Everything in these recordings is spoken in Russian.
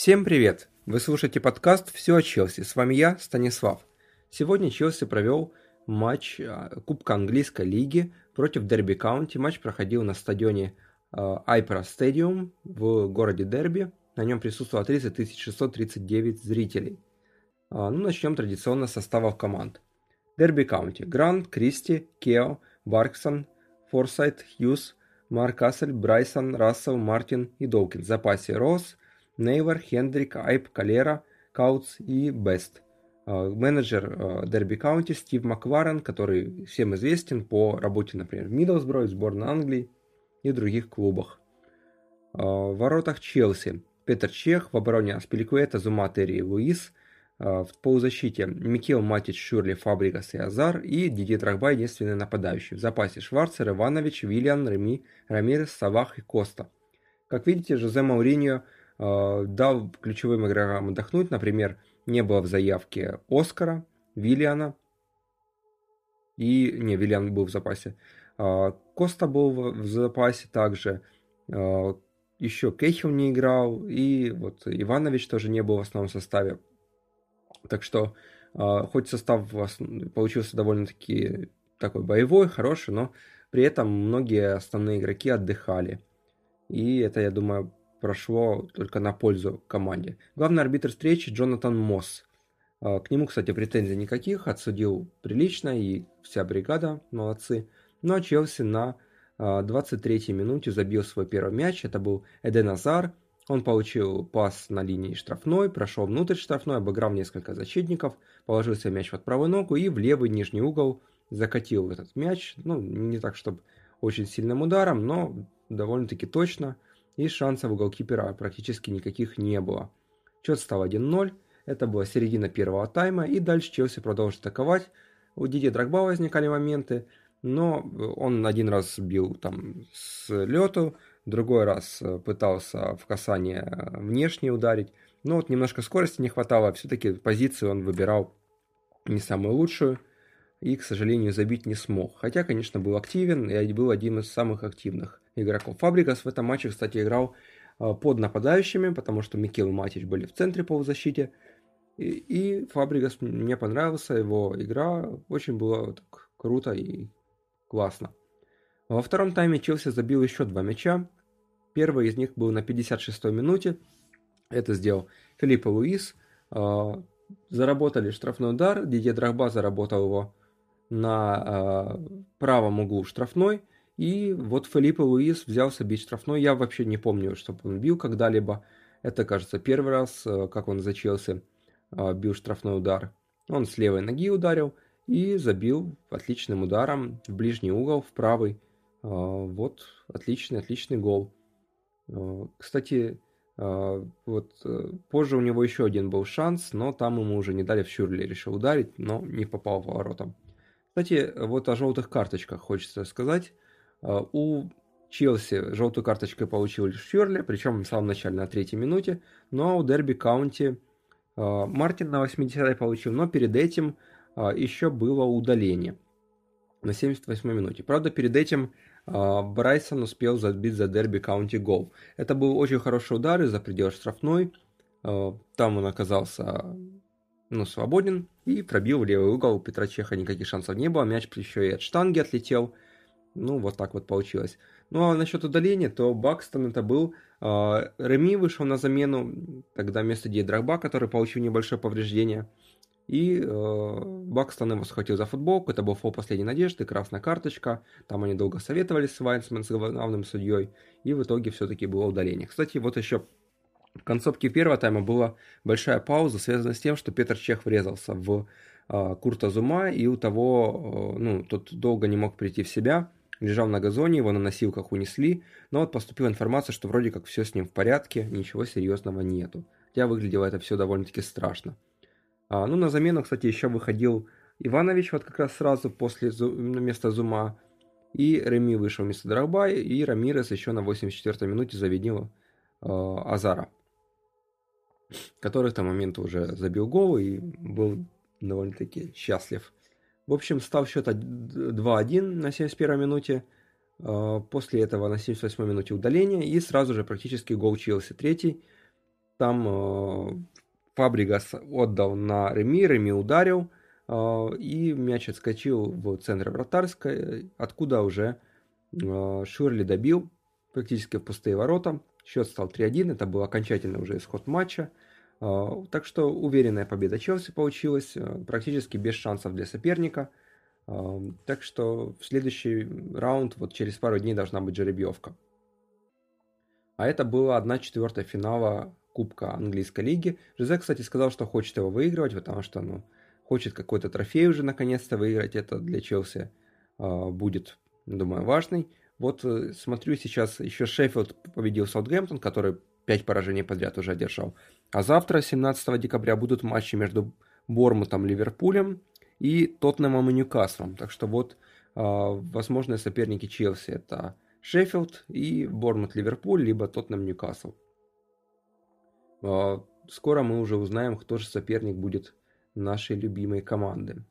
Всем привет! Вы слушаете подкаст «Все о Челси». С вами я, Станислав. Сегодня Челси провел матч а, Кубка Английской лиги против Дерби Каунти. Матч проходил на стадионе iPro Stadium в городе Дерби. На нем присутствовало 30 639 зрителей. А, ну, начнем традиционно с составов команд. Дерби Каунти. Грант, Кристи, Кео, Бакстон, Форсайт, Хьюз, Маскарель, Брайсон, Рассел, Мартин и Доукинс. В запасе Роос, Нейлор, Хендрик, Айб, Калеро, Каутс и Бест. А, менеджер Дерби Каунти Стив Макларен, который всем известен по работе, например, в Миддлсбро, сборной Англии и других клубах. А, в воротах Челси Петр Чех, в обороне Аспиликуэта, Зума, Терри и Луис, в полузащите Микел Матич, Шюррле, Фабрегас и Азар и Диди Драгба единственный нападающий. В запасе Шварцер, Иванович, Виллиан, Реми, Рамирес, Салах и Коста. Как видите, Жозе Мауриньо Э, дал ключевым игрокам отдохнуть. Например, не было в заявке Оскара, Виллиана. И, не, Виллиан был в запасе. Э, Коста был в запасе также. Э, Еще Кехил не играл. И вот Иванович тоже не был в основном составе. Так что, хоть состав получился довольно-таки такой боевой, хороший, но при этом многие основные игроки отдыхали. И это, я думаю, прошло только на пользу команде. Главный арбитр встречи Джонатан Мосс. А, к нему, кстати, претензий никаких, отсудил прилично, и вся бригада молодцы. Ну а Челси на 23-й а, минуте забил свой первый мяч, это был Эден Азар. Он получил пас на линии штрафной, прошел внутрь штрафной, обыграв несколько защитников, положил себе мяч под правую ногу и в левый нижний угол закатил этот мяч. Ну, не так, чтобы очень сильным ударом, но довольно-таки точно – и шансов у голкипера практически никаких не было. Счет стал 1-0, это была середина первого тайма, и дальше Челси продолжил атаковать. У Диди Драгба возникали моменты, но он один раз бил там с лету, другой раз пытался в касание внешне ударить. Но вот немножко скорости не хватало, все-таки позицию он выбирал не самую лучшую и, к сожалению, забить не смог. Хотя, конечно, был активен и был один из самых активных игроков. Фабрикас в этом матче, кстати, играл а, под нападающими, потому что Микел и Матич были в центре полузащиты. И, и Фабригас мне понравился, его игра очень была так круто и классно. Во втором тайме Челси забил еще два мяча. Первый из них был на 56-й минуте. Это сделал Филиппо Луис. А, заработали штрафной удар. Дидье Драгба заработал его на а, правом углу штрафной. И вот Филиппо Луис взялся бить штрафной. Я вообще не помню, чтобы он бил когда-либо. Это, кажется, первый раз, э, как он зачелся, э, бил штрафной удар. Он с левой ноги ударил и забил отличным ударом в ближний угол, в правый. Э, вот отличный, отличный гол. Кстати, вот позже у него еще один был шанс, но там ему уже не дали в Шюрли, решил ударить, но не попал в ворота. Кстати, вот о желтых карточках хочется сказать. А, у Челси желтую карточку получил лишь Ферли, причем в самом начале на третьей минуте. Ну а у Дерби Каунти а, Мартин на 80-й получил, но перед этим а, еще было удаление на 78-й минуте. Правда, перед этим Брайсон успел забить за Дерби Каунти гол. Это был очень хороший удар из-за предела штрафной. Там он оказался ну, свободен и пробил в левый угол. У Петра Чеха никаких шансов не было. Мяч еще и от штанги отлетел. Ну, вот так вот получилось. Ну, а насчет удаления, то Бакстон это был. Э, Реми вышел на замену, тогда вместо Драгба, который получил небольшое повреждение. И э, Бакстон его схватил за футболку, это был фол последней надежды, красная карточка. Там они долго советовались с Вайнсмен, с главным судьей. И в итоге все-таки было удаление. Кстати, вот еще в концовке первого тайма была большая пауза, связанная с тем, что Петр Чех врезался в э, Курта Зума, и у того, э, ну, тот долго не мог прийти в себя лежал на газоне, его на носилках унесли, но вот поступила информация, что вроде как все с ним в порядке, ничего серьезного нету. Хотя выглядело это все довольно-таки страшно. А, ну, на замену, кстати, еще выходил Иванович вот как раз сразу после места Зума, и Реми вышел вместо Драгбая, и Рамирес еще на 84-й минуте заведил э, Азара, который в том момент уже забил гол и был довольно-таки счастлив в общем, стал счет 2-1 на 71 минуте. А, после этого на 78 минуте удаление и сразу же практически гол Челси третий. Там Фабригас отдал на Реми, Реми ударил, и мяч отскочил в центр вратарской, откуда уже Ширли добил практически в пустые ворота. Счет стал 3-1, это был окончательный уже исход матча. Так что уверенная победа Челси получилась, практически без шансов для соперника – так что в следующий раунд, вот через пару дней должна быть жеребьевка. А это была 1 четвертая финала Кубка Английской лиги. Жозе, кстати, сказал, что хочет его выигрывать, потому что ну, хочет какой-то трофей уже наконец-то выиграть. Это для Челси будет, думаю, важный. Вот э, смотрю сейчас, еще Шеффилд победил Саутгемптон, который 5 поражений подряд уже одержал. А завтра, 17 декабря, будут матчи между Бормутом, Ливерпулем и Тоттенемом и Ньюкаслом. Так что вот а, возможные соперники Челси это Шеффилд и Борнмут Ливерпуль, либо Тоттенем Ньюкасл. А, скоро мы уже узнаем, кто же соперник будет нашей любимой команды.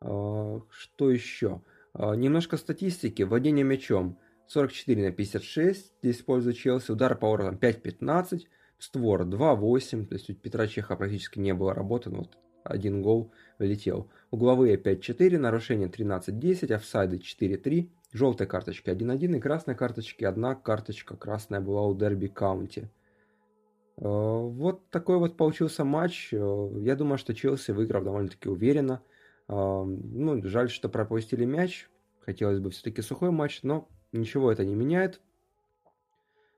А, что еще? Немножко статистики. Владение мячом 44 на 56. Здесь использует Челси. Удар по воротам 5-15. Створ 2-8. То есть у Петра Чеха практически не было работы. Но вот один гол влетел. Угловые 5-4, нарушение 13-10, офсайды 4-3, желтые карточки 1-1 и красные карточки. Одна карточка красная была у Дерби Каунти. Э, вот такой вот получился матч. Э, я думаю, что Челси выиграл довольно-таки уверенно. Э, ну, жаль, что пропустили мяч. Хотелось бы все-таки сухой матч, но ничего это не меняет.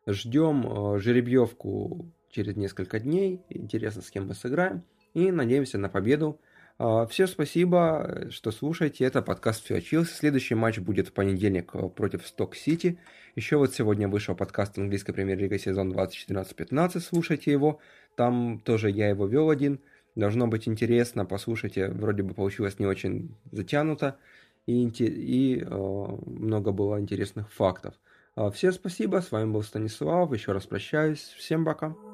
Ждем жеребьевку через несколько дней. Интересно, с кем мы сыграем. И надеемся на победу. А, Всем спасибо, что слушаете. Это подкаст «Все очился». Следующий матч будет в понедельник э, против Сток-Сити. Еще вот сегодня вышел подкаст английской премьер-лиги сезон 2014-15. Слушайте его. Там тоже я его вел один. Должно быть интересно. Послушайте. Вроде бы получилось не очень затянуто. И, и э, много было интересных фактов. А, всем спасибо. С вами был Станислав. Еще раз прощаюсь. Всем пока.